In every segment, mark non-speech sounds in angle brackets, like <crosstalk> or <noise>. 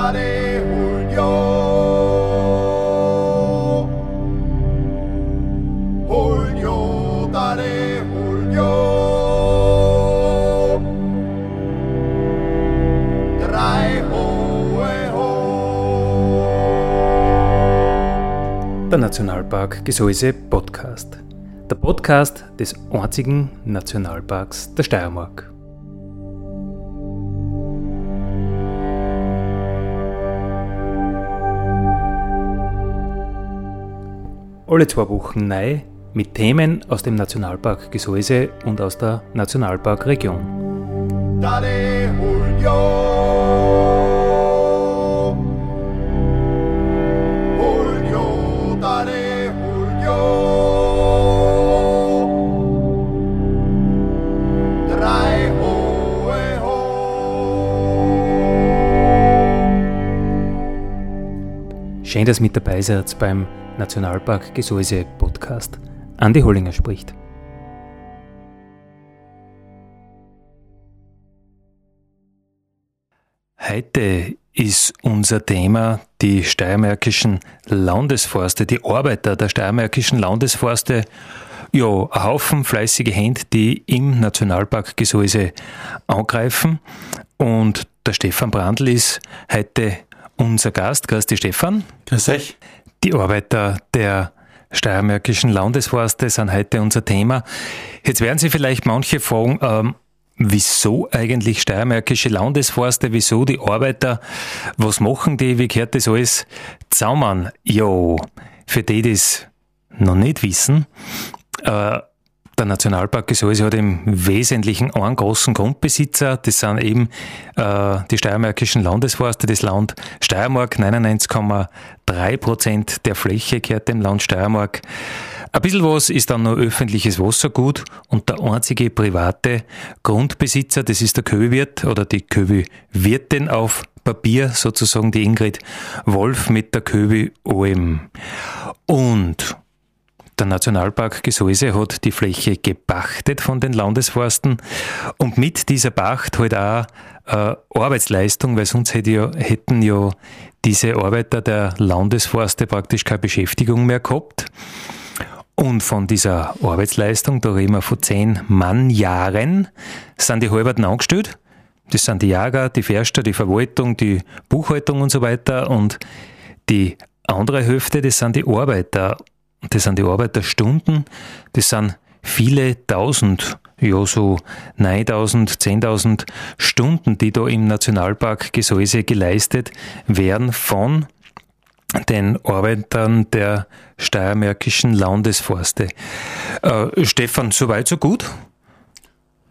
Dale Julio. Julio, dale Julio. Drei hohe ho. Der Nationalpark Gesäuse Podcast. Der Podcast des einzigen Nationalparks der Steiermark. Alle zwei Wochen neu mit Themen aus dem Nationalpark Gesäuse und aus der Nationalparkregion. Dale Julio. Schön, dass mit dabei seid beim Nationalpark Gesäuse Podcast. Andi Hollinger spricht. Heute ist unser Thema die steiermärkischen Landesforste, die Arbeiter der steiermärkischen Landesforste. Ja, ein Haufen fleißige Hände, die im Nationalpark Gesäuse angreifen. Und der Stefan Brandl ist heute unser Gast. Dich, Stefan. Grüß euch. Die Arbeiter der steiermärkischen Landesforste sind heute unser Thema. Jetzt werden Sie vielleicht manche fragen, ähm, wieso eigentlich steiermärkische Landesforste, wieso die Arbeiter, was machen die, wie gehört das alles zusammen? Jo, für die, die das noch nicht wissen, äh, der Nationalpark Gesäuse hat im Wesentlichen einen großen Grundbesitzer. Das sind eben äh, die steiermärkischen Landesforste. Das Land Steiermark, 99,3 Prozent der Fläche gehört dem Land Steiermark. Ein bisschen was ist dann noch öffentliches Wassergut und der einzige private Grundbesitzer, das ist der Köwirt oder die Köwi-Wirtin auf Papier, sozusagen die Ingrid Wolf mit der Köwi OM. Und der Nationalpark Gesäuse hat die Fläche gepachtet von den Landesforsten und mit dieser Pacht halt auch äh, Arbeitsleistung, weil sonst hätte ja, hätten ja diese Arbeiter der Landesforste praktisch keine Beschäftigung mehr gehabt. Und von dieser Arbeitsleistung, da reden wir von zehn Mannjahren, sind die Halberten angestellt. Das sind die Jäger, die Förster, die Verwaltung, die Buchhaltung und so weiter. Und die andere Hälfte, das sind die Arbeiter. Das sind die Arbeiterstunden. Das sind viele tausend, ja so 9000, 10.000 Stunden, die da im Nationalpark Gesäuse geleistet werden von den Arbeitern der steiermärkischen Landesforste. Äh, Stefan, soweit so gut?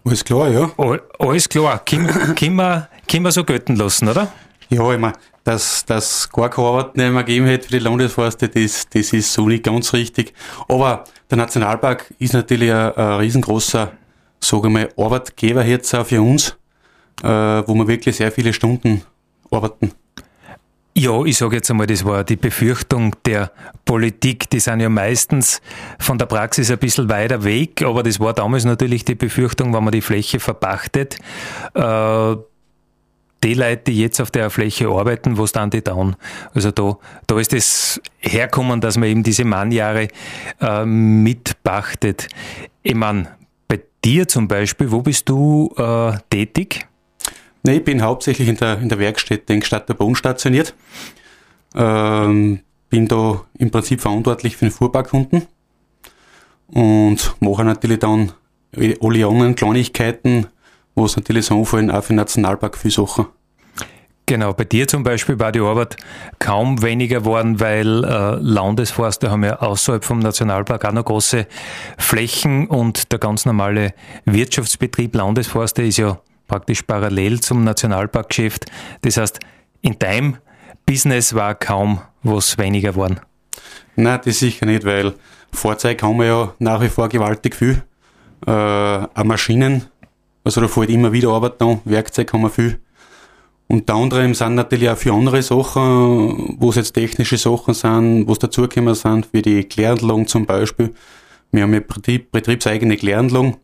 Alles klar, ja. All, alles klar, können, wir, können wir so gelten lassen, oder? Ja, ich meine, dass das gar keine Arbeit mehr gegeben hätte für die Landesforste, das, das ist so nicht ganz richtig. Aber der Nationalpark ist natürlich ein, ein riesengroßer, sage ich mal, Arbeitgeber jetzt auch für uns, äh, wo wir wirklich sehr viele Stunden arbeiten. Ja, ich sage jetzt einmal, das war die Befürchtung der Politik. Die sind ja meistens von der Praxis ein bisschen weiter weg, aber das war damals natürlich die Befürchtung, wenn man die Fläche verpachtet. Äh, die Leute, die jetzt auf der Fläche arbeiten, was dann die tun? Also da, da ist es herkommen, dass man eben diese Mannjahre äh, mitpachtet. Ich meine, bei dir zum Beispiel, wo bist du äh, tätig? Nee, ich bin hauptsächlich in der, in der Werkstätte in Stadt der Bonn stationiert. Ähm, bin da im Prinzip verantwortlich für den Fuhrparkkunden und mache natürlich dann alle anderen Kleinigkeiten, was natürlich so anfallen, auch für den Nationalpark viel Sachen. Genau, bei dir zum Beispiel war die Arbeit kaum weniger geworden, weil äh, Landesforste haben ja außerhalb vom Nationalpark auch noch große Flächen und der ganz normale Wirtschaftsbetrieb Landesforste ist ja praktisch parallel zum Nationalparkgeschäft. Das heißt, in deinem Business war kaum was weniger geworden. Nein, das sicher nicht, weil Fahrzeuge haben wir ja nach wie vor gewaltig viel. Äh, auch Maschinen, also da fällt immer wieder Arbeit an, Werkzeug haben wir viel. Unter anderem sind natürlich auch für andere Sachen, wo es jetzt technische Sachen sind, wo es dazugekommen sind, wie die Kläranlagen zum Beispiel. Wir haben ja Betrieb, betriebseigene Kläranlagen.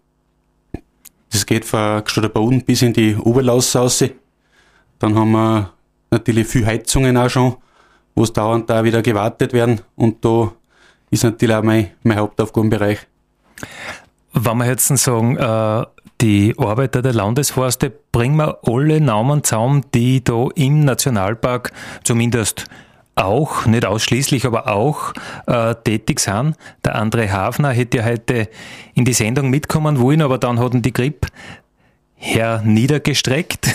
Das geht von Gstader Boden bis in die Oberlaus raus. Dann haben wir natürlich viel Heizungen auch schon, wo es dauernd da wieder gewartet werden. Und da ist natürlich auch mein, mein Hauptaufgabenbereich. Wenn wir jetzt sagen, äh, die Arbeiter der Landesforste, bringen wir alle Namen zusammen, die da im Nationalpark zumindest auch, nicht ausschließlich, aber auch äh, tätig sind. Der André Hafner hätte ja heute in die Sendung mitkommen wollen, aber dann hatten die Grip her niedergestreckt.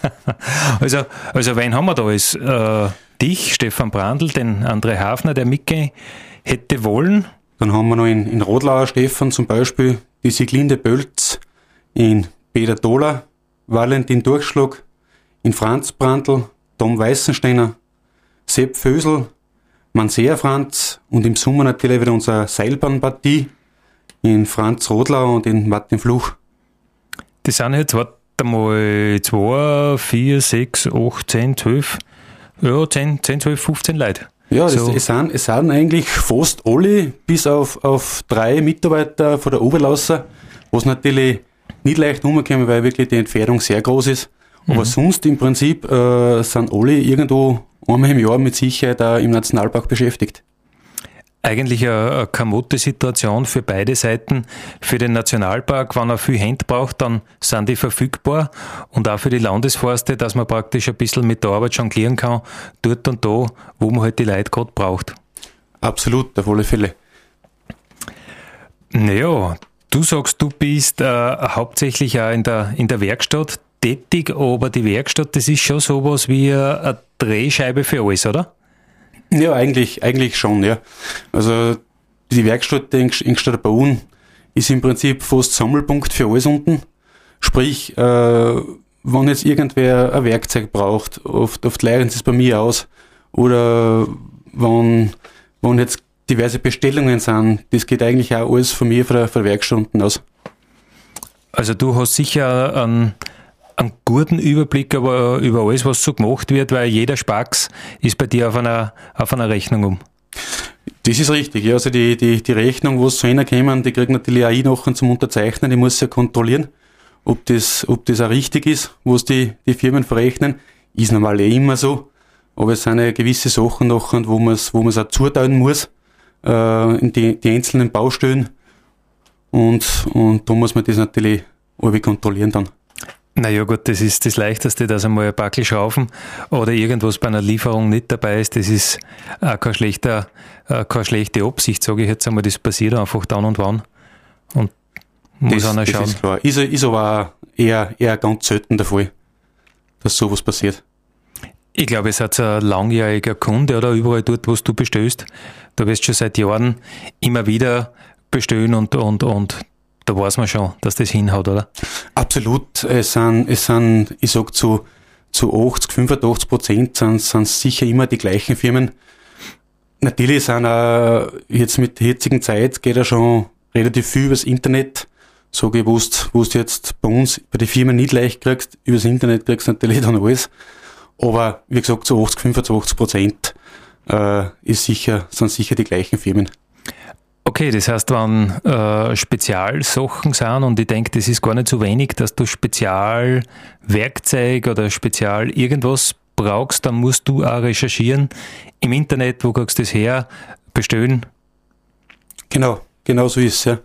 <laughs> also, also wen haben wir da? Ist äh, dich, Stefan Brandl, den André Hafner, der mitgehen hätte wollen. Dann haben wir noch in, in Rodlauer Stefan zum Beispiel die Siglinde Bölz, in Peter Dohler, Valentin Durchschlag, in Franz Brandl, Tom Weißensteiner, Sepp Fösel, Mansea Franz und im Sommer natürlich wieder unsere Seilbahnpartie in Franz Rodlau und in Martin Fluch. Das sind jetzt, warte mal, 2, 4, 6, 8, 10, 12, ja, 10, 10 12, 15 Leute. Ja, so. es, es, sind, es sind eigentlich fast alle, bis auf, auf drei Mitarbeiter von der Oberlausser, was natürlich nicht leicht umkommen, weil wirklich die Entfernung sehr groß ist. Aber mhm. sonst im Prinzip äh, sind alle irgendwo einmal im Jahr mit Sicherheit auch im Nationalpark beschäftigt. Eigentlich eine kamotte Situation für beide Seiten. Für den Nationalpark, wenn er viel Hände braucht, dann sind die verfügbar. Und auch für die Landesforste, dass man praktisch ein bisschen mit der Arbeit jonglieren kann, dort und da, wo man halt die Leute gerade braucht. Absolut, auf alle Fälle. Naja, du sagst, du bist äh, hauptsächlich auch in der, in der Werkstatt tätig, aber die Werkstatt, das ist schon sowas wie eine Drehscheibe für alles, oder? Ja, eigentlich, eigentlich schon, ja. Also die Werkstatt in Ingstadt Bauen ist im Prinzip fast Sammelpunkt für alles unten. Sprich, äh, wenn jetzt irgendwer ein Werkzeug braucht, oft, oft leihen sie es bei mir aus. Oder wenn, wenn jetzt diverse Bestellungen sind, das geht eigentlich auch alles von mir, von Werkstatt unten aus. Also du hast sicher einen einen guten Überblick aber über alles, was so gemacht wird, weil jeder Spax ist bei dir auf einer, auf einer Rechnung um. Das ist richtig, ja. Also die, die, die Rechnung, wo es zu einer die kriegt natürlich auch ich nachher zum Unterzeichnen. Ich muss ja kontrollieren, ob das, ob das auch richtig ist, was die, die Firmen verrechnen. Ist normal eh immer so. Aber es sind ja gewisse Sachen nachher, wo man es wo man's auch zuteilen muss, äh, in die, die einzelnen Baustellen. Und, und da muss man das natürlich irgendwie kontrollieren dann. Naja gut, das ist das Leichteste, dass einmal ein Backel schrauben oder irgendwas bei einer Lieferung nicht dabei ist. Das ist auch kein schlechter, äh, keine schlechte Absicht, sage ich jetzt einmal. Das passiert einfach dann und wann. Und muss das, einer schauen. Das ist klar. Ist, ist aber eher, eher ganz selten der Fall, dass sowas passiert. Ich glaube, es hat ein langjähriger Kunde oder überall dort, wo du bestellst. Du wirst schon seit Jahren immer wieder bestellen und, und, und da weiß man schon, dass das hinhaut, oder? Absolut. Es sind, es sind ich sag zu, zu 80, 85 Prozent sind, sind sicher immer die gleichen Firmen. Natürlich sind auch jetzt mit der jetzigen Zeit geht ja schon relativ viel übers Internet. So gewusst, wo du jetzt bei uns bei den Firmen nicht leicht kriegst, übers Internet kriegst du natürlich dann alles. Aber wie gesagt, zu 80, 85 Prozent äh, ist sicher, sind sicher die gleichen Firmen. Okay, das heißt, wenn äh, Spezialsachen sind und ich denke, das ist gar nicht so wenig, dass du Spezialwerkzeug oder Spezial irgendwas brauchst, dann musst du auch recherchieren im Internet, wo kriegst du das her, bestellen. Genau, genau so ist es. Ja.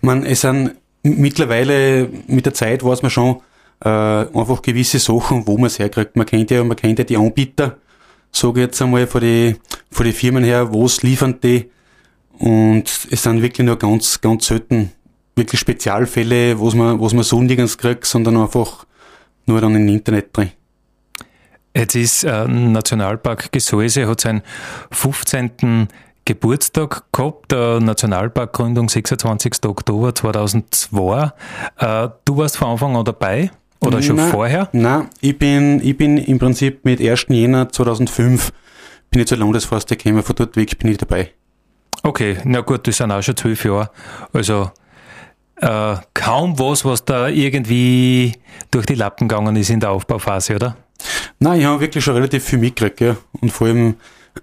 Man, es sind mittlerweile mit der Zeit weiß man schon äh, einfach gewisse Sachen, wo man es herkriegt. Man kennt ja, man kennt ja die Anbieter, sage ich jetzt einmal von die, von die Firmen her, wo es liefern die und es sind wirklich nur ganz, ganz selten wirklich Spezialfälle, wo man, wo man so nirgends kriegt, sondern einfach nur dann im Internet drin. Jetzt ist äh, Nationalpark Gesäuse, hat seinen 15. Geburtstag gehabt, der Nationalparkgründung 26. Oktober 2002. Äh, du warst von Anfang an dabei oder schon nein, vorher? Nein, ich bin, ich bin im Prinzip mit 1. Jänner 2005 bin ich zur Landesforste gekommen, von dort weg bin ich dabei. Okay, na gut, das sind auch schon zwölf Jahre. Also äh, kaum was, was da irgendwie durch die Lappen gegangen ist in der Aufbauphase, oder? Nein, ich habe wirklich schon relativ viel mitgekriegt, ja. Und vor allem,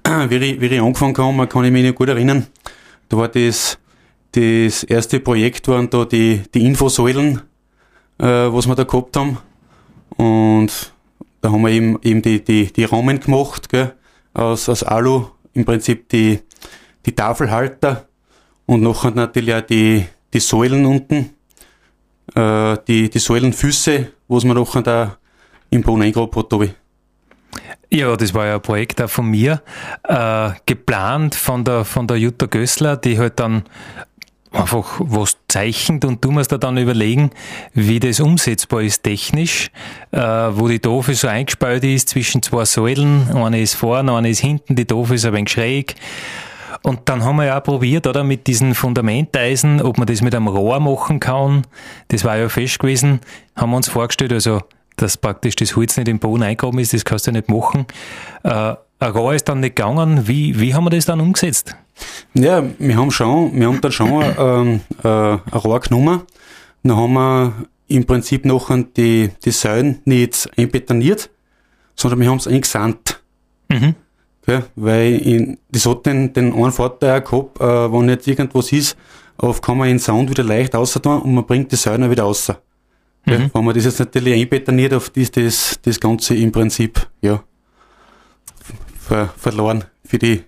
<clears throat> wie ich, wie ich angefangen habe, kann ich mich nicht gut erinnern. Da war das, das erste Projekt waren da die, die Infosäulen, äh, was wir da gehabt haben. Und da haben wir eben, eben die, die, die Rahmen gemacht, gell, aus, aus Alu, im Prinzip die, die Tafelhalter und nachher natürlich auch die, die Säulen unten, äh, die, die Säulenfüße, wo man nachher da im Boden eingraben hat, habe. Ja, das war ja ein Projekt auch von mir, äh, geplant von der, von der Jutta Gößler, die halt dann einfach was zeichnet und du musst da dann überlegen, wie das umsetzbar ist technisch, äh, wo die Tafel so eingespeut ist zwischen zwei Säulen, eine ist vorne, eine ist hinten, die Tafel ist ein wenig schräg. Und dann haben wir ja probiert, oder, mit diesen Fundamenteisen, ob man das mit einem Rohr machen kann. Das war ja fest gewesen. Haben wir uns vorgestellt, also, dass praktisch das Holz nicht im Boden eingekommen ist, das kannst du ja nicht machen. Äh, ein Rohr ist dann nicht gegangen. Wie, wie haben wir das dann umgesetzt? Ja, wir haben schon, wir haben dann schon ähm, äh, ein Rohr genommen. Dann haben wir im Prinzip noch die, die Säulen nicht einbetoniert, sondern wir haben es eingesandt. Mhm. Ja, weil in, das hat den, den einen Vorteil gehabt, äh, wenn nicht irgendwas ist, auf kann man den Sound wieder leicht raus tun und man bringt die Säulen wieder raus. Mhm. Ja, wenn man das jetzt natürlich einbetoniert, auf das, das, das Ganze im Prinzip, ja, ver, verloren für die,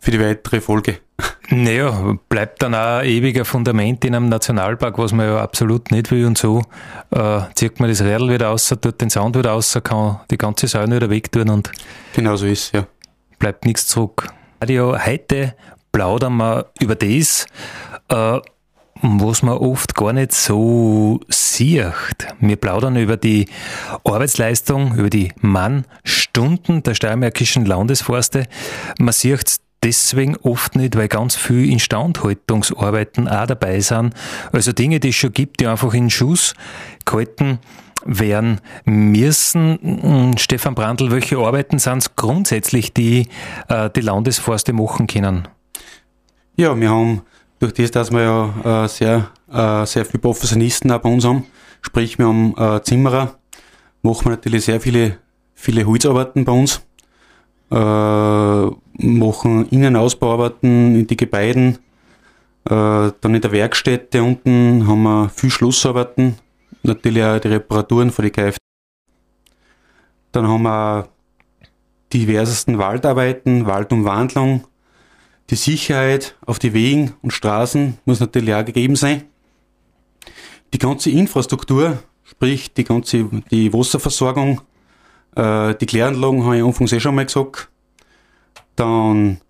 für die weitere Folge. Naja, bleibt dann auch ein ewiger Fundament in einem Nationalpark, was man ja absolut nicht will und so. Äh, zieht man das Rädel wieder raus, tut den Sound wieder raus, kann die ganze Säule wieder wegtun und. Genau so ist, ja. Bleibt nichts zurück. Radio, heute plaudern wir über das, äh, was man oft gar nicht so sieht. Wir plaudern über die Arbeitsleistung, über die Mannstunden der steiermärkischen Landesforste. Man sieht deswegen oft nicht, weil ganz viel Instandhaltungsarbeiten auch dabei sind. Also Dinge, die es schon gibt, die einfach in Schuss gehalten werden müssen. Stefan Brandl, welche Arbeiten sind es grundsätzlich, die äh, die Landesforste machen können? Ja, wir haben durch das, dass wir ja äh, sehr, äh, sehr viele Professionisten auch bei uns haben, sprich wir haben Zimmerer, machen wir natürlich sehr viele, viele Holzarbeiten bei uns, äh, machen Innenausbauarbeiten in die Gebäuden, äh, dann in der Werkstätte unten haben wir viel Schlussarbeiten, natürlich auch die Reparaturen für die Kfz. Dann haben wir diversesten Waldarbeiten, Waldumwandlung, die Sicherheit auf die Wegen und Straßen muss natürlich auch gegeben sein. Die ganze Infrastruktur, sprich die ganze die Wasserversorgung, äh, die Kläranlagen habe ich anfangs eh schon mal gesagt. Dann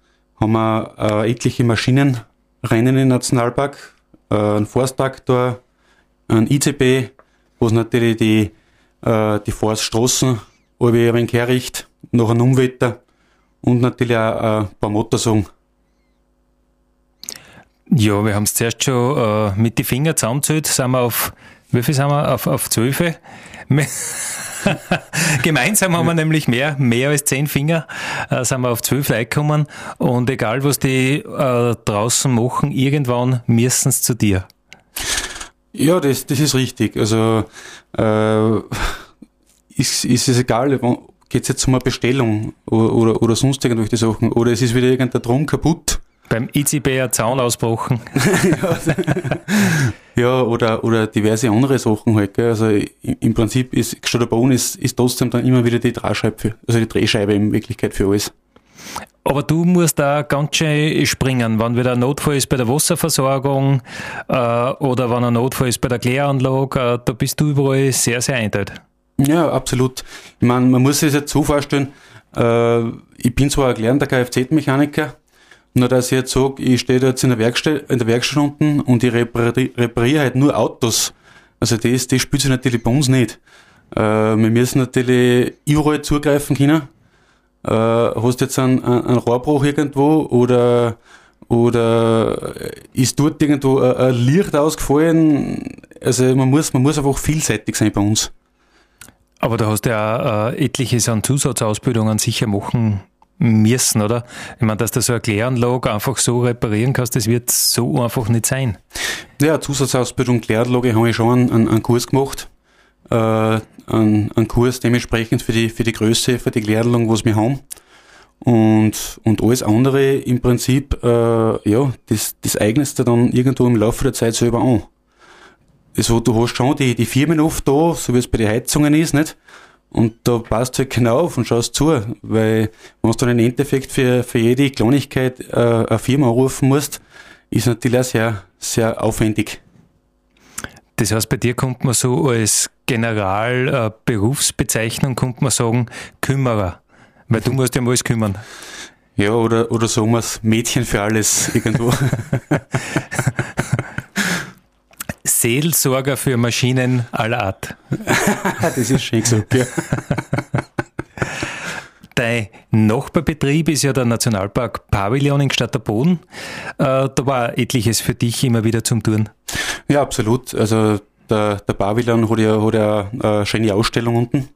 haben wir äh, etliche Maschinenrennen im Nationalpark, äh, einen Forsttraktor, ein ICB, wo es natürlich die, äh, die Forststraßen ein wenig herricht, nach einem Umwetter und natürlich auch äh, ein paar Motorsagen ja, wir haben es zuerst schon äh, mit den Fingern zusammengezählt, sind wir auf, wie viel sind wir? Auf, auf zwölf. <laughs> Gemeinsam haben wir nämlich mehr, mehr als zehn Finger, äh, sind wir auf zwölf Leute gekommen und egal was die äh, draußen machen, irgendwann müssen sie zu dir. Ja, das, das ist richtig. Also äh, ist, ist es egal, geht es jetzt um eine Bestellung oder, oder, oder sonst irgendwelche Sachen oder es ist wieder irgendein Drum kaputt beim ICB ein Zaun ausbrochen. <laughs> <laughs> ja, oder, oder diverse andere Sachen halt. Gell. Also im Prinzip ist Boden ist, ist trotzdem dann immer wieder die Drehscheibe, also die Drehscheibe in Wirklichkeit für alles. Aber du musst da ganz schön springen, wenn wieder ein Notfall ist bei der Wasserversorgung äh, oder wenn ein Notfall ist bei der Kläranlage, äh, da bist du überall sehr, sehr eindeutig. Ja, absolut. Ich meine, man muss sich jetzt so vorstellen, äh, ich bin zwar ein gelernter Kfz-Mechaniker, nur dass ich jetzt sage, ich stehe da jetzt in der Werkstatt, in der Werkstatt unten und ich repariere, repariere halt nur Autos. Also das, das spielt sich natürlich bei uns nicht. Äh, wir müssen natürlich überall zugreifen können. Äh, hast jetzt einen, einen Rohrbruch irgendwo oder oder ist dort irgendwo ein, ein Licht ausgefallen? Also man muss, man muss einfach vielseitig sein bei uns. Aber da hast du ja äh, etliches an Zusatzausbildungen sicher machen müssen, oder? Ich meine, dass du so eine Kläranlage einfach so reparieren kannst, das wird so einfach nicht sein. Ja, Zusatzausbildung Kläranlage habe ich schon einen, einen Kurs gemacht. Äh, einen, einen Kurs dementsprechend für die, für die Größe, für die Kläranlagen, was wir haben. Und, und alles andere im Prinzip, äh, ja, das, das eignest du dann irgendwo im Laufe der Zeit selber an. Also du hast schon die, die Firmen oft da, so wie es bei den Heizungen ist, nicht? Und da passt halt genau auf und schaust zu, weil wenn du dann im Endeffekt für, für jede Kleinigkeit äh, eine Firma anrufen musst, ist natürlich auch sehr, sehr aufwendig. Das heißt, bei dir kommt man so als General-Berufsbezeichnung, äh, kommt man sagen, Kümmerer. Weil du musst ja um alles kümmern. Ja, oder, oder sagen wir es, Mädchen für alles irgendwo. <laughs> <laughs> Seelsorger für Maschinen aller Art. <laughs> das ist schön gesagt, ja. Dein Nachbarbetrieb ist ja der Nationalpark Pavillon in Gstatterboden. Äh, da war etliches für dich immer wieder zum Tun. Ja, absolut. Also der, der Pavillon hat ja, hat ja eine schöne Ausstellung unten.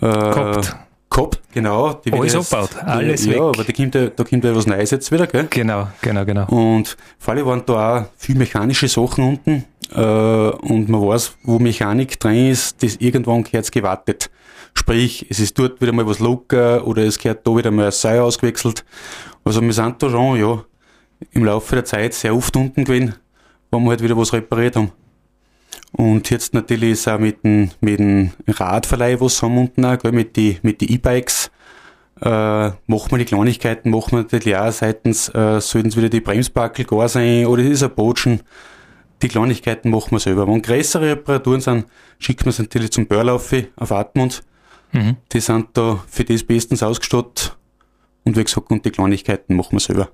Äh, Gehabt. Gehabt, genau. Die alles abgebaut, alles ja, weg. Ja, aber da kommt, ja, da kommt ja was Neues jetzt wieder, gell? Genau, genau, genau. Und vor allem waren da auch viel mechanische Sachen unten. Äh, und man weiß, wo Mechanik drin ist, das irgendwann gehört gewartet. Sprich, es ist dort wieder mal was locker oder es gehört da wieder mal ein Seil ausgewechselt. Also wir sind da schon, ja, im Laufe der Zeit sehr oft unten gewesen, wo wir halt wieder was repariert haben. Und jetzt natürlich ist auch mit dem, mit dem Radverleih was haben unten auch, gell, mit die, mit die E-Bikes, äh, machen wir die Kleinigkeiten, machen wir natürlich auch seitens, äh, sollten es wieder die Bremsbackel gar sein oder ist ein Botschen. Die Kleinigkeiten machen wir selber. Wenn größere Reparaturen sind, schicken wir es natürlich zum Börlaufe auf Atmund. Mhm. Die sind da für das bestens ausgestattet. Und wie gesagt, und die Kleinigkeiten machen wir selber.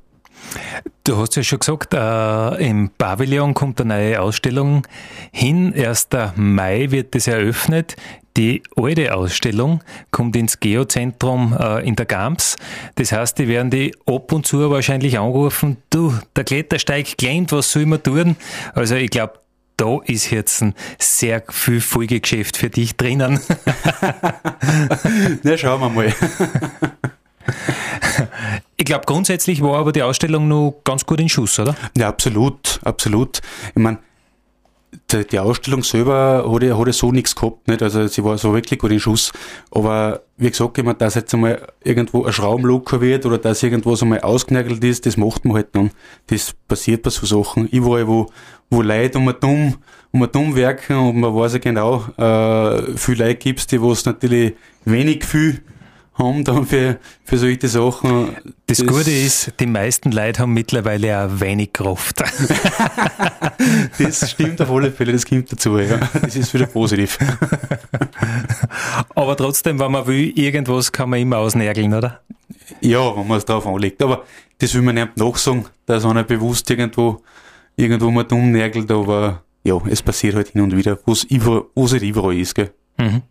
Du hast ja schon gesagt, äh, im Pavillon kommt eine neue Ausstellung hin. 1. Mai wird es eröffnet. Die alte Ausstellung kommt ins Geozentrum äh, in der Gams. Das heißt, die werden die ab und zu wahrscheinlich anrufen, du, der Klettersteig klemmt, was soll man tun? Also ich glaube, da ist jetzt ein sehr viel Folgegeschäft für dich drinnen. <laughs> Na, schauen wir mal. <laughs> <laughs> Ich glaube, grundsätzlich war aber die Ausstellung noch ganz gut in Schuss, oder? Ja, absolut, absolut. Ich meine, die, die, Ausstellung selber hat ja, ja so nichts gehabt, nicht? Also sie war so wirklich gut in Schuss. Aber wie gesagt, ich meine, dass jetzt einmal irgendwo ein Schrauben locker wird oder dass irgendwas einmal ausgenagelt ist, das macht man halt dann. Das passiert bei so Sachen. Überall, wo, wo Leute um dumm, um dumm werken und man weiß ja genau, äh, viel Leute gibt's, die was natürlich wenig viel haben dann für, für solche Sachen. Das, das Gute ist, die meisten Leute haben mittlerweile auch wenig Kraft. <laughs> das stimmt auf alle Fälle, das kommt dazu, ja. Das ist wieder positiv. Aber trotzdem, wenn man will, irgendwas kann man immer ausnärgeln, oder? Ja, wenn man es drauf anlegt. Aber das will man nicht nachsagen, dass einer bewusst irgendwo, irgendwo mal dumm närgelt, aber ja, es passiert halt hin und wieder, wo es überall ist, gell. Mhm.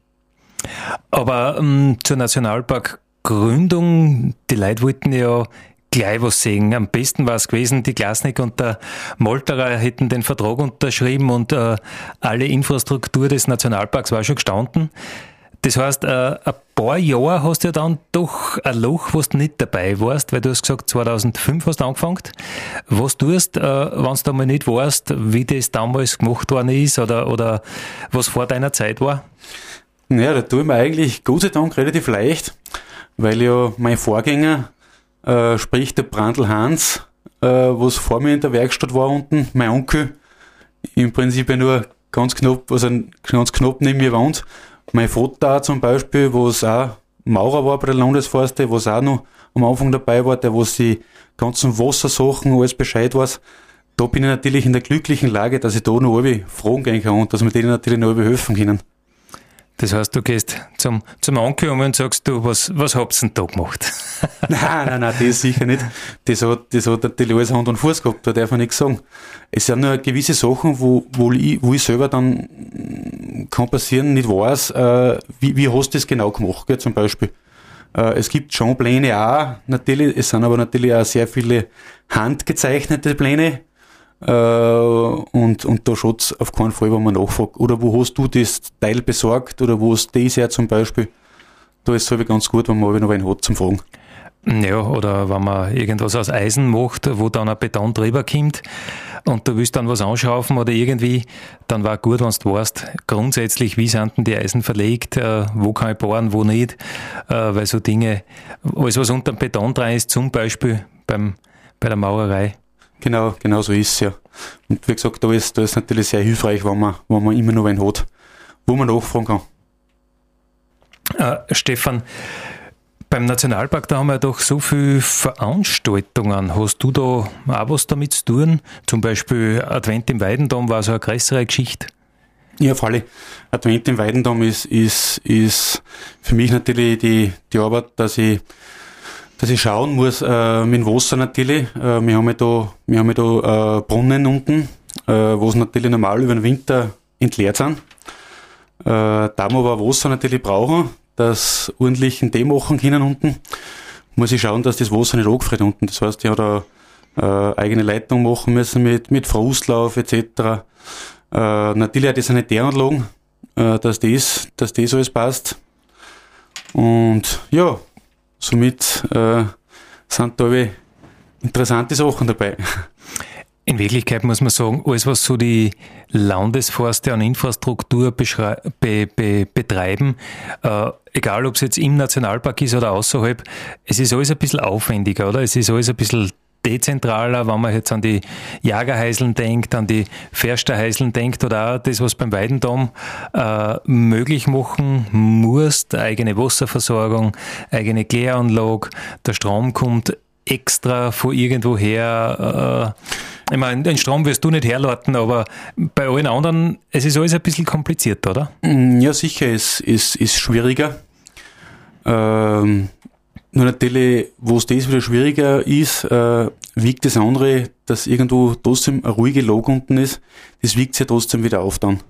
Aber ähm, zur Nationalparkgründung, die Leute wollten ja gleich was sehen. Am besten war es gewesen, die Glasnik und der Molterer hätten den Vertrag unterschrieben und äh, alle Infrastruktur des Nationalparks war schon gestanden. Das heißt, äh, ein paar Jahre hast du ja dann doch ein Loch, wo du nicht dabei warst, weil du hast gesagt, 2005 hast du angefangen. Was tust, äh, wenn du mal nicht weißt, wie das damals gemacht worden ist oder, oder was vor deiner Zeit war? Ja, da tue ich mir eigentlich Gott sei Dank relativ leicht, weil ja mein Vorgänger, äh, sprich der Brandl Hans, äh, was vor mir in der Werkstatt war unten, mein Onkel, im Prinzip nur ganz knapp, also ganz knapp neben mir wohnt. Mein Vater zum Beispiel, was auch Maurer war bei der Landesforste, was auch noch am Anfang dabei war, der was die ganzen Wassersachen alles Bescheid weiß. Da bin ich natürlich in der glücklichen Lage, dass ich da noch alle fragen gehen kann und dass wir denen natürlich noch helfen können. Das heißt, du gehst zum, zum Onkel und sagst du, was, was habt ihr denn da gemacht? <laughs> nein, nein, nein, das sicher nicht. Das hat, das hat natürlich alles Hand und Fuß gehabt, da darf man nichts sagen. Es sind nur gewisse Sachen, wo, wo, ich, wo ich selber dann, kann passieren, nicht weiß, äh, wie, wie hast du das genau gemacht, gell, zum Beispiel. Äh, es gibt schon Pläne auch, natürlich, es sind aber natürlich auch sehr viele handgezeichnete Pläne, äh, und, und da schaut auf keinen Fall, wenn man nachfragt. Oder wo hast du das Teil besorgt oder wo ist das her zum Beispiel? Da ist es halt ganz gut, wenn man noch einen hat zum Fragen. Ja, oder wenn man irgendwas aus Eisen macht, wo dann ein Beton drüber kommt und du willst dann was anschaufen oder irgendwie, dann war gut, wenn du weißt, grundsätzlich, wie sind denn die Eisen verlegt, äh, wo kann ich bohren, wo nicht, äh, weil so Dinge, alles was unter dem Beton dran ist, zum Beispiel beim, bei der Maurerei, Genau, genau so ist es ja. Und wie gesagt, da ist, da ist natürlich sehr hilfreich, wenn man, wenn man immer noch einen hat, wo man nachfragen kann. Äh, Stefan, beim Nationalpark, da haben wir doch so viele Veranstaltungen. Hast du da auch was damit zu tun? Zum Beispiel Advent im Weidendom war so eine größere Geschichte. Ja, auf alle. Advent im Weidendom ist, ist, ist für mich natürlich die, die Arbeit, dass ich, dass ich schauen muss, äh, mit dem Wasser natürlich. Äh, wir haben ja da, wir haben ja da äh, Brunnen unten, äh, wo es natürlich normal über den Winter entleert sind. Äh, da wir aber Wasser natürlich brauchen, das ordentlichen Tee machen können unten, muss ich schauen, dass das Wasser nicht angefriert unten. Das heißt, ich habe da äh, eigene Leitung machen müssen mit, mit Frostlauf etc. Äh, natürlich auch die Sanitäranlagen, äh, dass, das, dass das alles passt. Und ja, somit äh, sind da interessante Sachen dabei. In Wirklichkeit muss man sagen, alles, was so die Landesforste an Infrastruktur be be betreiben, äh, egal ob es jetzt im Nationalpark ist oder außerhalb, es ist alles ein bisschen aufwendiger, oder? Es ist alles ein bisschen dezentraler, wenn man jetzt an die Jagerheiseln denkt, an die Försterheiseln denkt oder auch das, was beim Weidendom äh, möglich machen muss, eigene Wasserversorgung, eigene Kläranlage, der Strom kommt extra von irgendwoher. Äh, ich meine, den Strom wirst du nicht herleiten, aber bei allen anderen, es ist alles ein bisschen kompliziert, oder? Mm, ja, sicher, es ist, ist schwieriger. Ähm, nur natürlich, wo es das wieder schwieriger ist, äh, wiegt das andere, dass irgendwo trotzdem eine ruhige Log unten ist, das wiegt sich ja trotzdem wieder auf dann.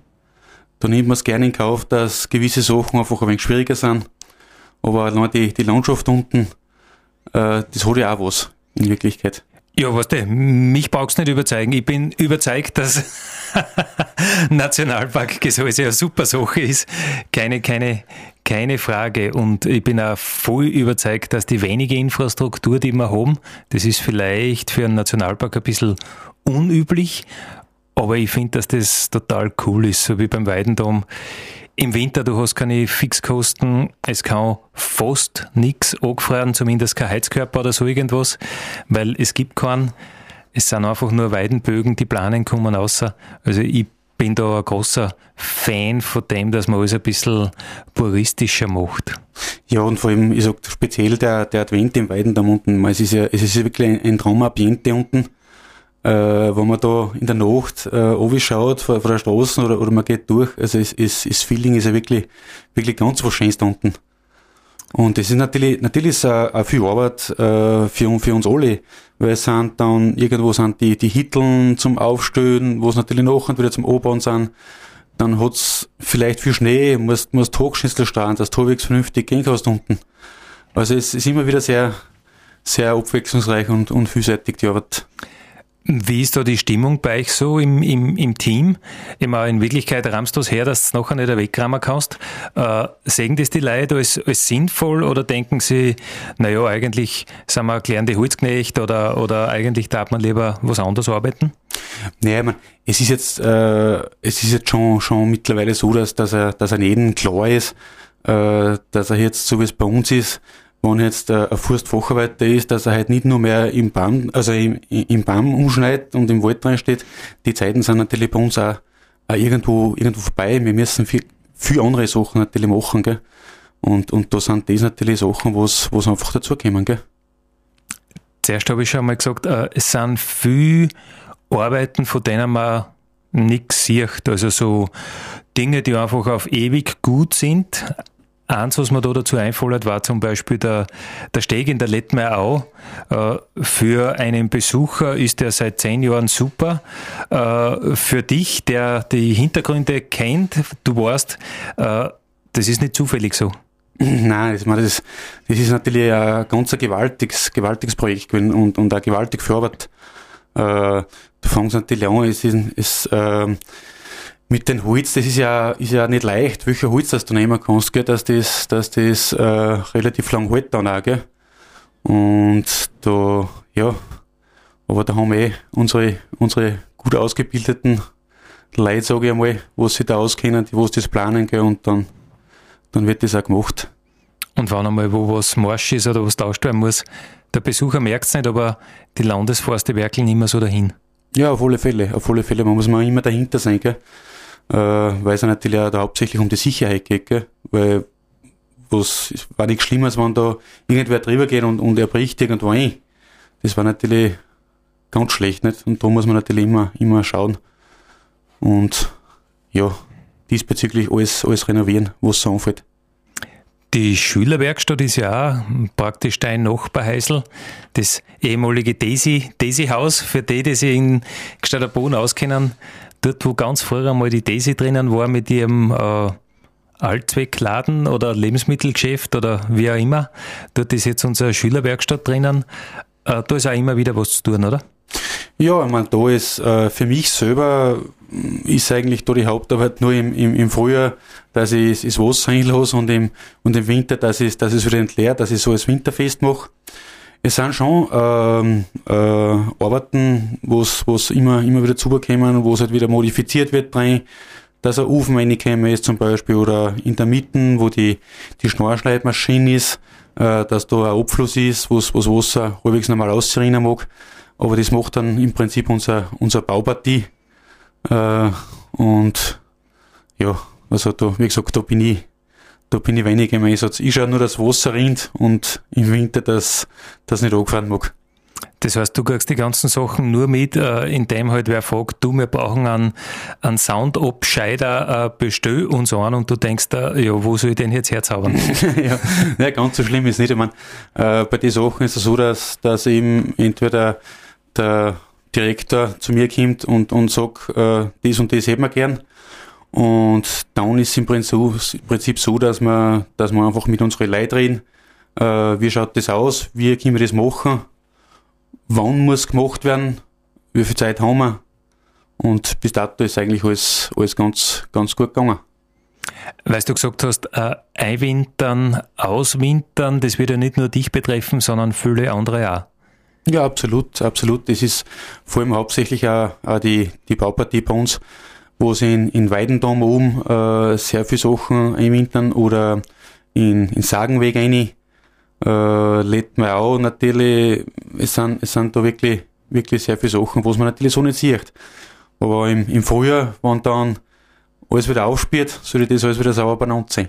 Da nimmt man es gerne in Kauf, dass gewisse Sachen einfach ein wenig schwieriger sind. Aber die, die Landschaft unten, äh, das hat ja auch was in Wirklichkeit. Ja, was du, mich brauchst nicht überzeugen. Ich bin überzeugt, dass <laughs> Nationalpark Gesäuse eine super Sache ist. Keine, keine, keine Frage. Und ich bin auch voll überzeugt, dass die wenige Infrastruktur, die wir haben, das ist vielleicht für einen Nationalpark ein bisschen unüblich, aber ich finde, dass das total cool ist, so wie beim Weidendom im Winter, du hast keine Fixkosten, es kann fast nichts angefroren, zumindest kein Heizkörper oder so irgendwas, weil es gibt keinen. Es sind einfach nur Weidenbögen, die Planen kommen außer. Also ich bin da ein großer Fan von dem, dass man alles ein bisschen puristischer macht. Ja, und vor allem, ich sag speziell der, der Advent im Weiden da unten, es ist ja, es ist ja wirklich ein, ein Traumambiente unten äh, wenn man da in der Nacht äh, schaut vor, vor der Straße oder, oder man geht durch, also es, es, das Feeling ist ja wirklich, wirklich ganz was Schönes da unten. Und das ist natürlich, natürlich ist auch, viel Arbeit äh, für, für uns alle, weil es sind dann, irgendwo sind die, die Hitteln zum Aufstellen, wo es natürlich nachher wieder zum Anbauen sind. Dann hat's vielleicht viel Schnee, musst, musst Hochschnitzel starren, dass du vernünftig gehen kannst unten. Also es ist immer wieder sehr, sehr abwechslungsreich und, und vielseitig die Arbeit. Wie ist da die Stimmung bei euch so im, im, im Team? Immer in Wirklichkeit rammst du es her, dass du es nachher nicht wegrammen kannst. Äh, sehen das die Leute als, als sinnvoll oder denken sie, naja, eigentlich sind wir klärende Holzknecht oder, oder eigentlich darf man lieber was anderes arbeiten? Naja, man, es ist jetzt, äh, es ist jetzt schon, schon mittlerweile so, dass, dass er, dass er jedem klar ist, äh, dass er jetzt, so wie es bei uns ist, wenn jetzt ein Forstfacharbeiter ist, dass er halt nicht nur mehr im Baum, also im, im Baum umschneidet und im Wald drin steht. Die Zeiten sind natürlich bei uns auch, auch irgendwo, irgendwo vorbei. Wir müssen viel, viel andere Sachen natürlich machen, gell. Und, und da sind das natürlich Sachen, was, was einfach dazukommen, gell. Zuerst habe ich schon mal gesagt, äh, es sind viel Arbeiten, von denen man nichts sieht. Also so Dinge, die einfach auf ewig gut sind, Eins, was mir da dazu einfällt, war zum Beispiel der, der Steg in der Lettmeier Äh, für einen Besucher ist der seit zehn Jahren super. Äh, für dich, der die Hintergründe kennt, du weißt, äh, das ist nicht zufällig so. Nein, das, das, ist natürlich ein ganz gewaltiges, gewaltiges Projekt gewesen und, und auch gewaltig verarbeitet. Äh, du fängst natürlich an, es ist, es, äh, mit den Holz, das ist ja, ist ja nicht leicht, welcher Holz das du nehmen kannst, gell, dass das, dass das äh, relativ lang hält dann auch, gell. Und da, ja, aber da haben wir eh unsere, unsere gut ausgebildeten Leute, sage ich einmal, wo sie da auskennen, die was das planen, gell, und dann, dann wird das auch gemacht. Und wenn einmal wo was morsch ist oder was tauscht werden muss, der Besucher merkt es nicht, aber die Landesforste werkeln immer so dahin. Ja, auf alle Fälle, auf alle Fälle. Man muss mal immer dahinter sein, gell? Äh, weil es natürlich auch da hauptsächlich um die Sicherheit geht, gell? weil was war nichts Schlimmes, wenn da irgendwer drüber geht und, und er bricht irgendwo ein. Das war natürlich ganz schlecht, nicht? Und da muss man natürlich immer, immer schauen. Und ja, diesbezüglich alles, alles renovieren, was so anfällt. Die Schülerwerkstatt ist ja auch praktisch dein Nachbarhäusl, das ehemalige Daisy, Daisy Haus, für die, die sich in Gstaderboden auskennen, dort wo ganz früher einmal die Daisy drinnen war mit ihrem äh, Allzweckladen oder Lebensmittelgeschäft oder wie auch immer, dort ist jetzt unsere Schülerwerkstatt drinnen. Äh, da ist auch immer wieder was zu tun, oder? Ja, ich meine, da ist äh, für mich selber ist eigentlich da die Hauptarbeit nur im, im, im Frühjahr, dass ich das Wasser einlasse und im, und im Winter, dass ich, dass es wieder entleert, dass ich so als Winterfest mache. Es sind schon ähm, äh, Arbeiten, wo es immer, immer wieder zubekommen, wo es halt wieder modifiziert wird drin, dass ein Ofen reingekommen ist zum Beispiel oder in der Mitte, wo die, die Schnorrschleitmaschine ist, äh, dass da ein Abfluss ist, wo das Wasser halbwegs normal auszurinnen mag. Aber das macht dann im Prinzip unser, unser Baupartie. Äh, und ja, also da, wie gesagt, da bin ich, da bin ich weniger im Einsatz. Ich schaue nur, dass Wasser rinnt und im Winter, dass das nicht angefahren mag. Das heißt, du kriegst die ganzen Sachen nur mit, äh, indem halt wer fragt, du, wir brauchen einen, einen Soundabscheider, äh, bestell uns an und du denkst, äh, ja, wo soll ich den jetzt herzaubern? <laughs> ja, ja, ganz so schlimm ist nicht. Ich meine, bei den Sachen ist es so, dass, dass eben entweder der Direktor zu mir kommt und, und sagt, äh, das und das hätten wir gern. Und dann ist es im Prinzip so, dass wir, dass wir einfach mit unseren Leuten reden, äh, wie schaut das aus, wie können wir das machen, wann muss gemacht werden, wie viel Zeit haben wir. Und bis dato ist eigentlich alles, alles ganz, ganz gut gegangen. Weil du gesagt hast, äh, einwintern, auswintern, das wird ja nicht nur dich betreffen, sondern viele andere auch. Ja, absolut, absolut. Das ist vor allem hauptsächlich auch, auch die, die Baupartie bei uns, wo sie in, in Weidendom oben äh, sehr viele Sachen einwintern oder in, in Sagenweg rein. Äh, lädt man auch natürlich, es sind, es sind da wirklich, wirklich sehr viele Sachen, was man natürlich so nicht sieht. Aber im, im Frühjahr, wenn dann alles wieder aufspielt, soll das alles wieder sauber benannt sein.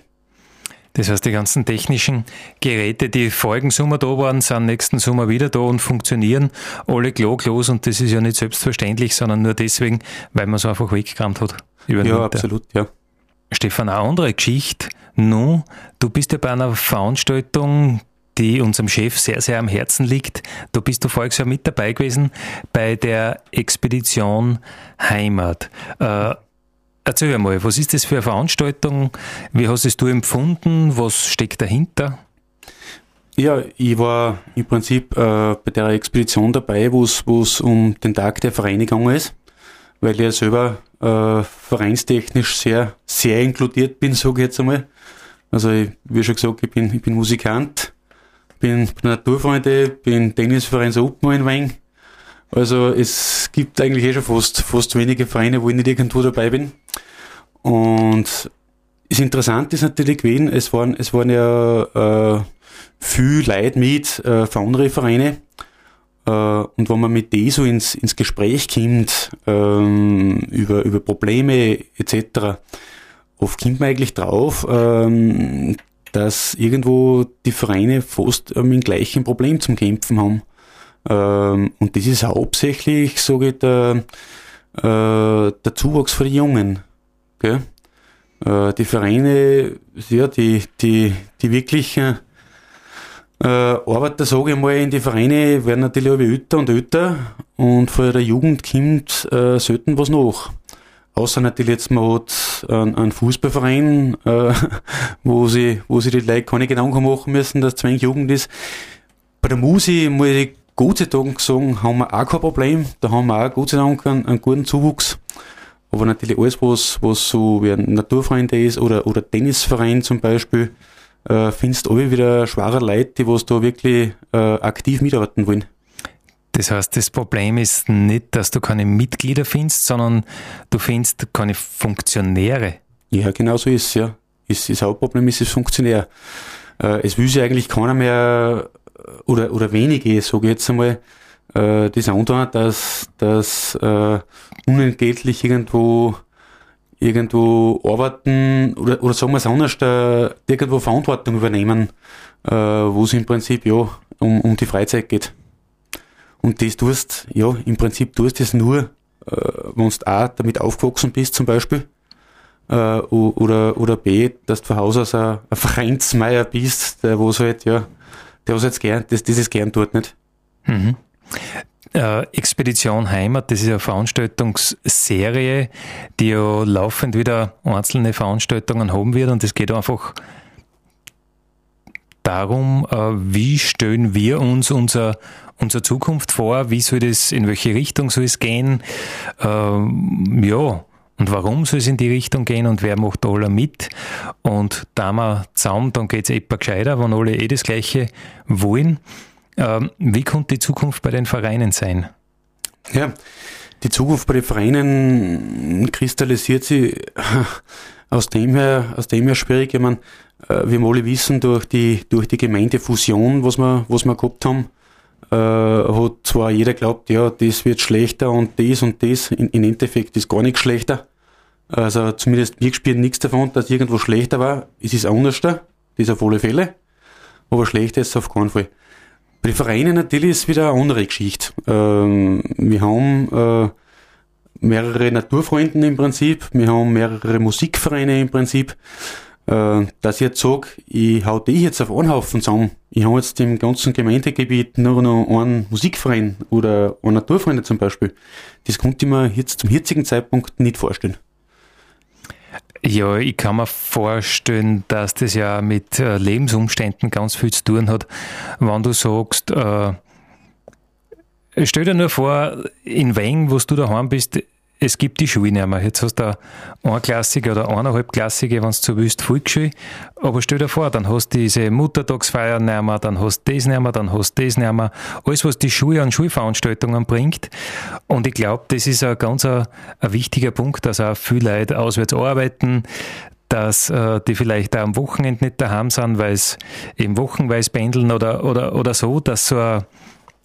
Das heißt, die ganzen technischen Geräte, die vorigen Sommer da waren, sind nächsten Sommer wieder da und funktionieren alle klaglos und das ist ja nicht selbstverständlich, sondern nur deswegen, weil man es einfach weggekramt hat. Ja, absolut, ja. Stefan, eine andere Geschichte. Nun, du bist ja bei einer Veranstaltung, die unserem Chef sehr, sehr am Herzen liegt. Da bist du voriges Jahr mit dabei gewesen bei der Expedition Heimat. Äh, Erzähl mal, was ist das für eine Veranstaltung? Wie hast es du empfunden? Was steckt dahinter? Ja, ich war im Prinzip äh, bei der Expedition dabei, wo es um den Tag der Vereine gegangen ist, weil ich ja selber äh, vereinstechnisch sehr, sehr inkludiert bin, <laughs> sage ich jetzt einmal. Also, ich, wie schon gesagt, ich bin, ich bin Musikant, bin, Naturfreunde, bin Tennisverein Open in Wein. Also, es gibt eigentlich eh schon fast, fast wenige Vereine, wo ich nicht irgendwo dabei bin. Und das Interessante ist natürlich gewesen, es waren, es waren ja äh, viel Leute mit äh, von anderen Vereine. Äh, und wenn man mit denen so ins, ins Gespräch kommt, ähm, über, über Probleme etc., oft kommt man eigentlich drauf, ähm, dass irgendwo die Vereine fast mit dem gleichen Problem zum Kämpfen haben. Ähm, und das ist hauptsächlich, sage ich, der, äh, der Zuwachs für die Jungen. Gell? Äh, die Vereine, ja, die, die, die wirklichen äh, Arbeiter, sage ich mal, in die Vereine werden natürlich alle älter und älter und von der Jugend kommt äh, selten was nach. Außer natürlich jetzt, man hat einen, einen Fußballverein, äh, <laughs> wo sie, wo sie die Leute keine Gedanken machen müssen, dass zwingend Jugend ist. Bei der Musik muss ich Gott sei Dank sagen, haben wir auch kein Problem. Da haben wir auch Gott sei Dank einen, einen guten Zuwuchs. Aber natürlich alles, was, was so wie ein Naturfreund ist oder, oder Tennisverein zum Beispiel, äh, findest du alle wieder schwere Leute, die was da wirklich äh, aktiv mitarbeiten wollen. Das heißt, das Problem ist nicht, dass du keine Mitglieder findest, sondern du findest keine Funktionäre. Ja, genau so ist es, ja. Das, das Hauptproblem ist das Funktionär. Äh, es will sich eigentlich keiner mehr, oder, oder wenige, sage ich jetzt einmal, äh, das andere, dass, dass äh, unentgeltlich irgendwo irgendwo arbeiten oder, oder sagen wir es anders, da, irgendwo Verantwortung übernehmen, äh, wo es im Prinzip ja um, um die Freizeit geht. Und das tust, ja, im Prinzip tust du es nur, äh, wenn du auch damit aufgewachsen bist zum Beispiel, äh, oder, oder B, dass du von Haus aus ein, ein Vereinsmeier bist, der was halt, ja, der was jetzt gern, das, dieses gern tut, nicht? Mhm. Äh, Expedition Heimat, das ist eine Veranstaltungsserie, die ja laufend wieder einzelne Veranstaltungen haben wird und es geht einfach darum, äh, wie stellen wir uns unser, unsere Zukunft vor, wie soll das, in welche Richtung soll es gehen, ähm, ja, und warum soll es in die Richtung gehen und wer macht alle mit? Und da wir zusammen, dann geht es etwa gescheiter, wenn alle eh das Gleiche wollen. Ähm, wie könnte die Zukunft bei den Vereinen sein? Ja, die Zukunft bei den Vereinen kristallisiert sie aus dem her, aus dem her schwierig. Ich meine, äh, wir alle wissen, durch die, durch die Gemeindefusion, was wir, was wir gehabt haben, äh, hat zwar jeder glaubt, ja, das wird schlechter und das und das. In, in Endeffekt ist gar nichts schlechter. Also zumindest wir spüren nichts davon, dass irgendwo schlechter war. Es ist anders da, das auf alle Fälle. Aber schlechter ist es auf keinen Fall. Bei den Vereinen natürlich ist es wieder eine andere Geschichte. Ähm, wir haben äh, mehrere Naturfreunden im Prinzip, wir haben mehrere Musikvereine im Prinzip. Äh, dass ich jetzt sage, ich hau die jetzt auf einen Haufen zusammen. Ich habe jetzt im ganzen Gemeindegebiet nur noch einen Musikverein oder einen Naturfreunde zum Beispiel. Das konnte ich mir jetzt zum jetzigen Zeitpunkt nicht vorstellen. Ja, ich kann mir vorstellen, dass das ja mit äh, Lebensumständen ganz viel zu tun hat. Wenn du sagst, äh, stell dir nur vor, in Weng, wo du daheim bist, es gibt die Schule nicht mehr. Jetzt hast du eine Klassige oder eineinhalb Klassige, wenn du so willst, Volksschule. Aber stell dir vor, dann hast du diese Muttertagsfeier nicht mehr, dann hast du das nicht mehr, dann hast du das nicht mehr. Alles, was die Schule an Schulveranstaltungen bringt. Und ich glaube, das ist ein ganz ein, ein, wichtiger Punkt, dass auch viele Leute auswärts arbeiten, dass äh, die vielleicht auch am Wochenende nicht daheim sind, weil es eben wochenweise pendeln oder, oder, oder so, dass so ein,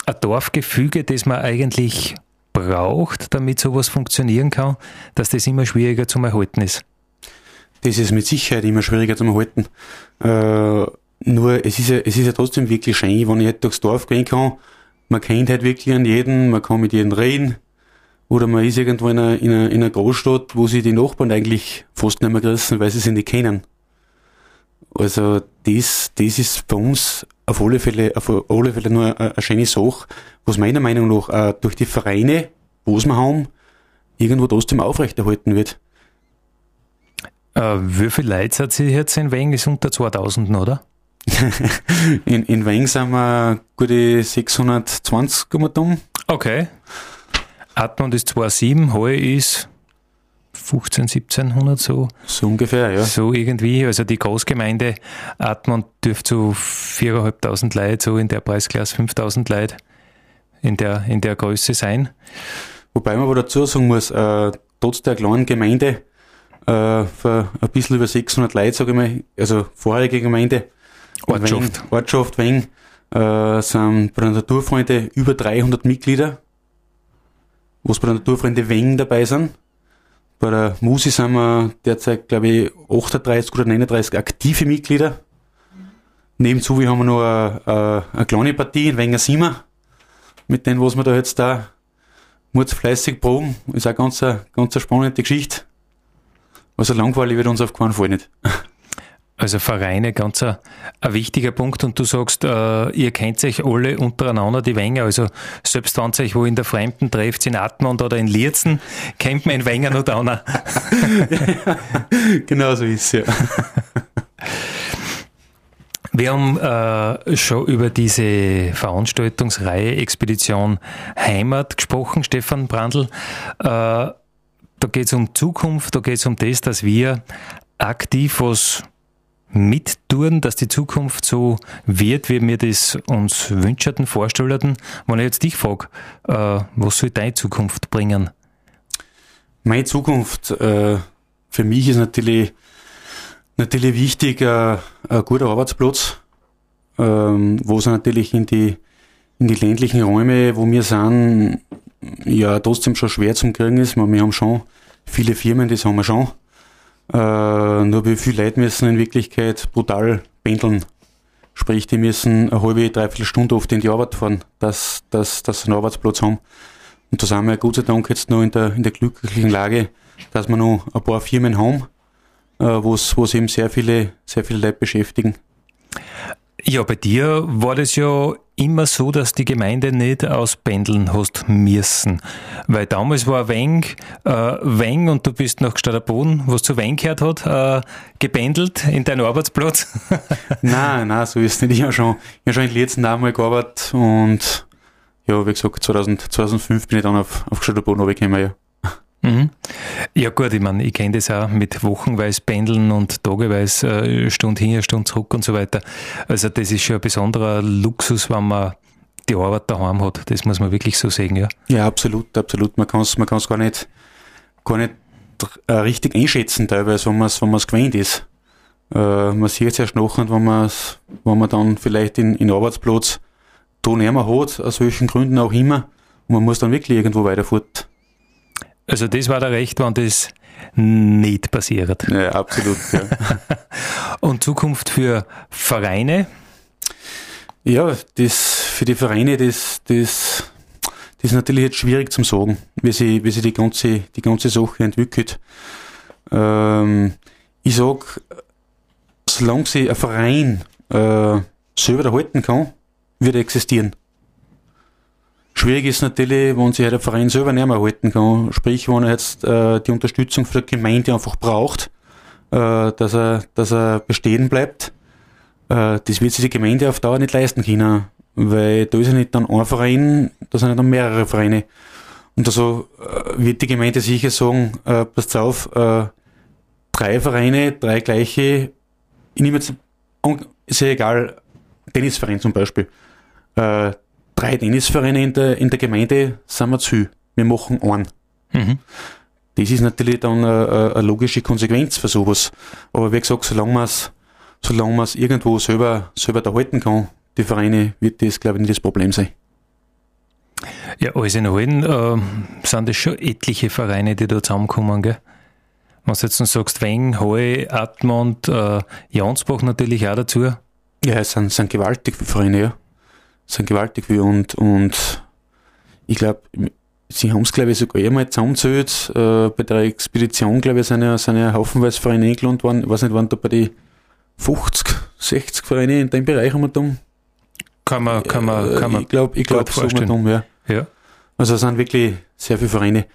ein Dorfgefüge, das man eigentlich braucht, damit sowas funktionieren kann, dass das immer schwieriger zu erhalten ist? Das ist mit Sicherheit immer schwieriger zu erhalten. Äh, nur es ist, ja, es ist ja trotzdem wirklich schön, wenn ich halt durchs Dorf gehen kann. Man kennt halt wirklich an jeden, man kann mit jedem reden. Oder man ist irgendwo in einer, in einer, in einer Großstadt, wo sie die Nachbarn eigentlich fast nicht mehr gerissen, weil sie sie nicht kennen. Also das, das ist bei uns auf alle Fälle, auf alle Fälle nur eine, schöne Sache, was meiner Meinung nach auch durch die Vereine, wo es wir haben, irgendwo trotzdem aufrechterhalten wird. Äh, wie viele Leute seid ihr jetzt in Weng? Ist unter 2000, oder? <laughs> in, in Weng sind wir gute 620 um. Okay. Atmund ist 2,7, Heu ist 15, 1700 so. So ungefähr, ja. So irgendwie. Also die Großgemeinde Atmund dürfte so 4.500 Leute, so in der Preisklasse 5.000 Leute in der, in der Größe sein. Wobei man aber dazu sagen muss, äh, trotz der kleinen Gemeinde, äh, für ein bisschen über 600 Leute, sage ich mal, also vorherige Gemeinde, Ortschaft, Weng, Ortschaft Weng, äh, sind bei den Naturfreunde über 300 Mitglieder, was bei den Naturfreunde Weng dabei sind. Bei der Musi sind wir derzeit, glaube ich, 38 oder 39 aktive Mitglieder. Nebenzu wir haben wir noch eine, eine, eine kleine Partie in Wenger Siemer, mit denen, was wir da jetzt da fleißig proben. Ist auch ganz, eine, ganz eine spannende Geschichte. Also langweilig wird uns auf keinen Fall nicht. <laughs> Also Vereine, ganz ein, ein, wichtiger Punkt. Und du sagst, äh, ihr kennt euch alle untereinander, die Wenger. Also selbst wenn ihr euch wo in der Fremden trefft, in Atmund oder in Lierzen, kennt man in Wenger noch da. ja, genau so ist es, ja. Wir haben äh, schon über diese Veranstaltungsreihe Expedition Heimat gesprochen, Stefan Brandl. Äh, da geht es um Zukunft, da geht es um das, dass wir aktiv was mittun, dass die Zukunft so wird, wie wir das uns wünschten, vorstellten. Wenn ich jetzt dich frage, äh, was soll deine Zukunft bringen? Meine Zukunft äh, für mich ist natürlich, natürlich wichtig, äh, ein guter Arbeitsplatz, ähm, wo es natürlich in die, in die ländlichen Räume, wo wir sind, ja trotzdem schon schwer zum kriegen ist. Wir haben schon viele Firmen, das haben wir schon. Äh, nur wie viele Leute müssen in Wirklichkeit brutal pendeln. Sprich, die müssen eine halbe, dreiviertel Stunde oft in die Arbeit fahren, dass, dass, dass sie einen Arbeitsplatz haben. Und da sind wir Gott sei Dank jetzt noch in der, in der glücklichen Lage, dass wir noch ein paar Firmen haben, äh, wo es eben sehr viele, sehr viele Leute beschäftigen. Ja, bei dir war das ja immer so, dass die Gemeinde nicht auspendeln hast müssen. Weil damals war Weng, äh, Weng und du bist nach Gstaderboden, was zu Weng gehört hat, äh, gependelt in deinen Arbeitsplatz. <laughs> nein, nein, so ist es nicht. Ich habe schon, ich hab schon in letzten Jahren mal gearbeitet und ja, wie gesagt, 2000, 2005 bin ich dann auf, auf Gstaderboden runtergekommen, ja. Mhm. Ja gut, ich meine, ich kenne das auch mit wochenweise Pendeln und tageweise äh, Stunde hin, Stunde zurück und so weiter. Also das ist schon ein besonderer Luxus, wenn man die Arbeit daheim hat. Das muss man wirklich so sehen, ja. Ja, absolut, absolut. Man kann es man kann's gar nicht, gar nicht äh, richtig einschätzen teilweise, wenn man es wenn gewöhnt ist. Äh, man sieht es erst nachher, wenn, wenn man dann vielleicht in, in Arbeitsplatz da nicht mehr hat, aus welchen Gründen auch immer, und man muss dann wirklich irgendwo weiterfahren. Also das war der Recht, wann das nicht passiert. Ja, absolut. Ja. <laughs> Und Zukunft für Vereine? Ja, das für die Vereine, das, das, das ist natürlich jetzt schwierig zu sagen, wie sich, wie sich die, ganze, die ganze Sache entwickelt. Ähm, ich sag, solange sich ein Verein äh, selber erhalten kann, wird er existieren. Schwierig ist natürlich, wenn sich der Verein selber nicht mehr halten kann. Sprich, wenn er jetzt äh, die Unterstützung von der Gemeinde einfach braucht, äh, dass, er, dass er bestehen bleibt. Äh, das wird sich die Gemeinde auf Dauer nicht leisten können, weil da ist ja nicht dann ein Verein, da sind ja dann mehrere Vereine. Und also äh, wird die Gemeinde sicher sagen, äh, passt auf, äh, drei Vereine, drei gleiche, ich nehme jetzt, ist ja egal, Tennisverein zum Beispiel. Äh, drei Tennisvereine in der, in der Gemeinde sind wir zu. Wir machen einen. Mhm. Das ist natürlich dann eine, eine, logische Konsequenz für sowas. Aber wie gesagt, solange man es solange irgendwo selber, selber da halten kann, die Vereine, wird das, glaube ich, nicht das Problem sein. Ja, alles in allem äh, sind das schon etliche Vereine, die da zusammenkommen, gell? Wenn du jetzt sagst, Weng, Heu, Atmund, äh, Jansbach natürlich auch dazu. Ja, es sind, sind gewaltig viele Vereine, ja sind gewaltig viel und, und ich glaube, sie haben es glaube ich sogar einmal zusammengezählt, äh, bei der Expedition glaube ich sind ja, sind ja haufenweise Vereine eingeladen worden, ich weiß nicht, waren da bei die 50, 60 Vereine in dem Bereich haben wir da. Kann man, kann man, kann man. Ich glaube, ich glaube, so um, ja. ja. Also es sind wirklich sehr viele Vereine.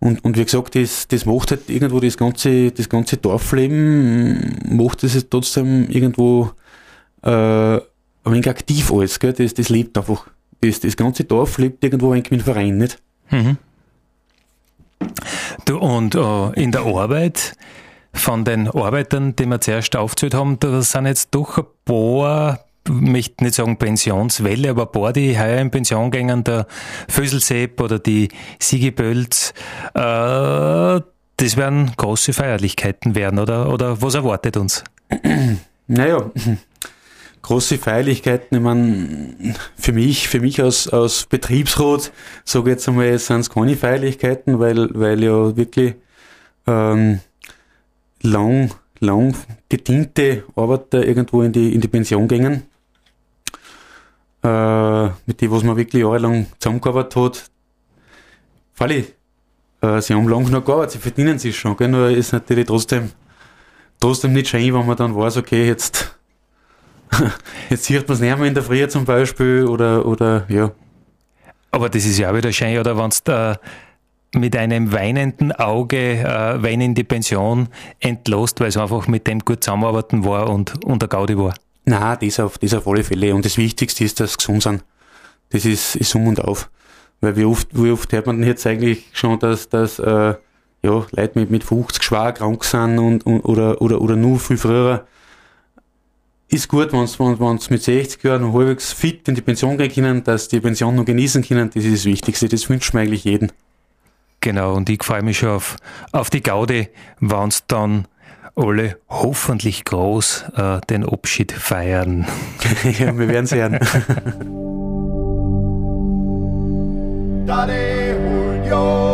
Und, und wie gesagt, das, das macht halt irgendwo das ganze, das ganze Dorfleben, macht es trotzdem irgendwo äh, ein wenig aktiv alles, gell? Das, das lebt einfach. Das, das ganze Dorf lebt irgendwo ein wenig mit dem Verein, nicht? Mhm. Du, und uh, in der Arbeit von den Arbeitern, die wir zuerst aufgezählt haben, da sind jetzt doch ein paar, ich möchte nicht sagen Pensionswelle, aber ein paar, die heuer in Pension gehen, der Föselsepp oder die Sigi Bölz, äh, das werden große Feierlichkeiten werden, oder, oder was erwartet uns? <clears throat> Naja, große Feierlichkeiten, ich meine, für mich, für mich als, als Betriebsrat, sage jetzt einmal, sind es keine Feierlichkeiten, weil, weil ja wirklich ähm, lang, lang gediente Arbeiter irgendwo in die, in die Pension gingen, äh, mit denen, was man wirklich jahrelang zusammengearbeitet hat. Freilich, äh, sie haben lang genug gearbeitet, sie verdienen sich schon, gell? nur ist natürlich trotzdem, trotzdem nicht schön, wenn man dann weiß, okay, jetzt <laughs> Jetzt sieht man es nicht mehr in der Früh zum Beispiel oder, oder ja. Aber das ist ja auch wieder schön, oder wenn du mit einem weinenden Auge äh, Wein in die Pension entlost, weil es einfach mit dem gut zusammenarbeiten war und, und der Gaudi war. Nein, das auf, das auf alle Fälle. Und das Wichtigste ist, dass sie gesund sind. Das ist, ist um und auf. Weil wie oft, wie oft hört man jetzt eigentlich schon, dass, dass äh, ja, Leute mit, mit 50 schwer krank sind und, und, oder, oder, oder nur viel früher ist gut, wenn sie mit 60 Jahren noch halbwegs fit in die Pension gehen können, dass die Pension noch genießen können, das ist das Wichtigste. Das wünscht man eigentlich jeden. Genau, und ich freue mich schon auf, auf die Gaude, wenn es dann alle hoffentlich groß äh, den Abschied feiern. <laughs> ja, wir werden sehen. Julio.